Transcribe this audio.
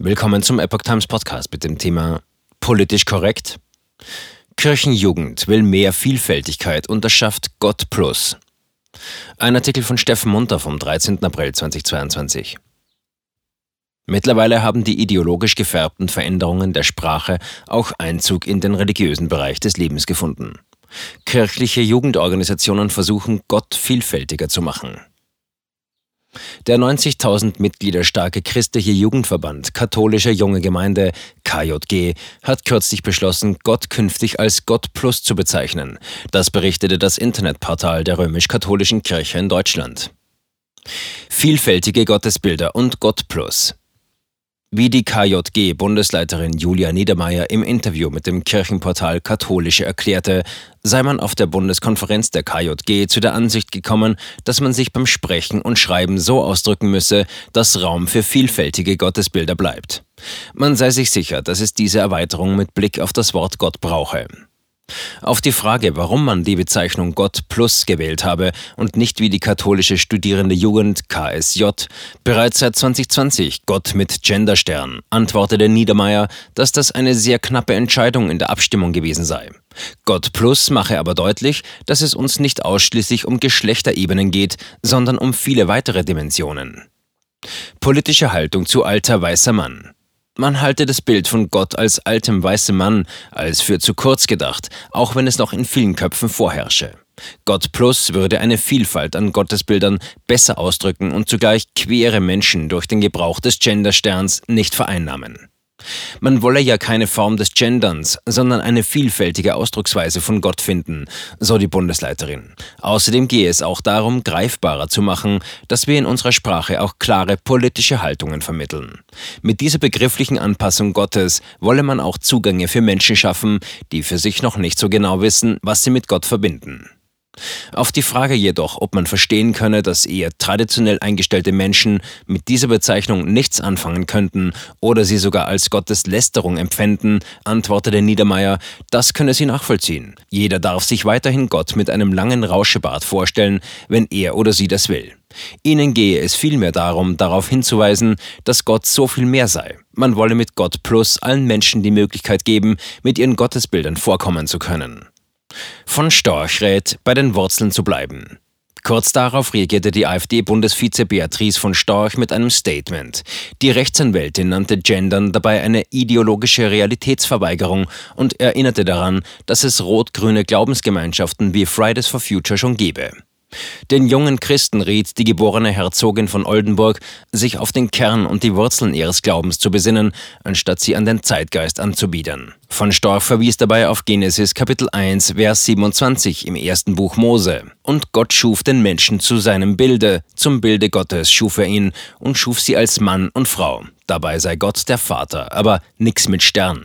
Willkommen zum Epoch Times Podcast mit dem Thema Politisch korrekt. Kirchenjugend will mehr Vielfältigkeit und erschafft Gott Plus. Ein Artikel von Steffen Munter vom 13. April 2022. Mittlerweile haben die ideologisch gefärbten Veränderungen der Sprache auch Einzug in den religiösen Bereich des Lebens gefunden. Kirchliche Jugendorganisationen versuchen, Gott vielfältiger zu machen. Der 90.000 Mitglieder starke christliche Jugendverband Katholische Junge Gemeinde KJG hat kürzlich beschlossen, Gott künftig als Gott Plus zu bezeichnen. Das berichtete das Internetportal der römisch-katholischen Kirche in Deutschland. Vielfältige Gottesbilder und Gott Plus. Wie die KJG-Bundesleiterin Julia Niedermeyer im Interview mit dem Kirchenportal Katholische erklärte, sei man auf der Bundeskonferenz der KJG zu der Ansicht gekommen, dass man sich beim Sprechen und Schreiben so ausdrücken müsse, dass Raum für vielfältige Gottesbilder bleibt. Man sei sich sicher, dass es diese Erweiterung mit Blick auf das Wort Gott brauche. Auf die Frage, warum man die Bezeichnung Gott Plus gewählt habe und nicht wie die katholische Studierende Jugend KSJ bereits seit 2020 Gott mit Genderstern, antwortete Niedermeyer, dass das eine sehr knappe Entscheidung in der Abstimmung gewesen sei. Gott Plus mache aber deutlich, dass es uns nicht ausschließlich um Geschlechterebenen geht, sondern um viele weitere Dimensionen. Politische Haltung zu alter weißer Mann. Man halte das Bild von Gott als altem weißem Mann als für zu kurz gedacht, auch wenn es noch in vielen Köpfen vorherrsche. Gott Plus würde eine Vielfalt an Gottesbildern besser ausdrücken und zugleich queere Menschen durch den Gebrauch des Gendersterns nicht vereinnahmen. Man wolle ja keine Form des Genderns, sondern eine vielfältige Ausdrucksweise von Gott finden, so die Bundesleiterin. Außerdem gehe es auch darum, greifbarer zu machen, dass wir in unserer Sprache auch klare politische Haltungen vermitteln. Mit dieser begrifflichen Anpassung Gottes wolle man auch Zugänge für Menschen schaffen, die für sich noch nicht so genau wissen, was sie mit Gott verbinden. Auf die Frage jedoch, ob man verstehen könne, dass eher traditionell eingestellte Menschen mit dieser Bezeichnung nichts anfangen könnten oder sie sogar als Gotteslästerung empfänden, antwortete Niedermeyer, das könne sie nachvollziehen. Jeder darf sich weiterhin Gott mit einem langen Rauschebart vorstellen, wenn er oder sie das will. Ihnen gehe es vielmehr darum, darauf hinzuweisen, dass Gott so viel mehr sei. Man wolle mit Gott plus allen Menschen die Möglichkeit geben, mit ihren Gottesbildern vorkommen zu können von Storch rät, bei den Wurzeln zu bleiben. Kurz darauf reagierte die AfD-Bundesvize Beatrice von Storch mit einem Statement. Die Rechtsanwältin nannte Gendern dabei eine ideologische Realitätsverweigerung und erinnerte daran, dass es rot-grüne Glaubensgemeinschaften wie Fridays for Future schon gebe. Den jungen Christen riet die geborene Herzogin von Oldenburg, sich auf den Kern und die Wurzeln ihres Glaubens zu besinnen, anstatt sie an den Zeitgeist anzubiedern. Von Storch verwies dabei auf Genesis Kapitel 1, Vers 27 im ersten Buch Mose. Und Gott schuf den Menschen zu seinem Bilde, zum Bilde Gottes schuf er ihn und schuf sie als Mann und Frau. Dabei sei Gott der Vater, aber nix mit Stern.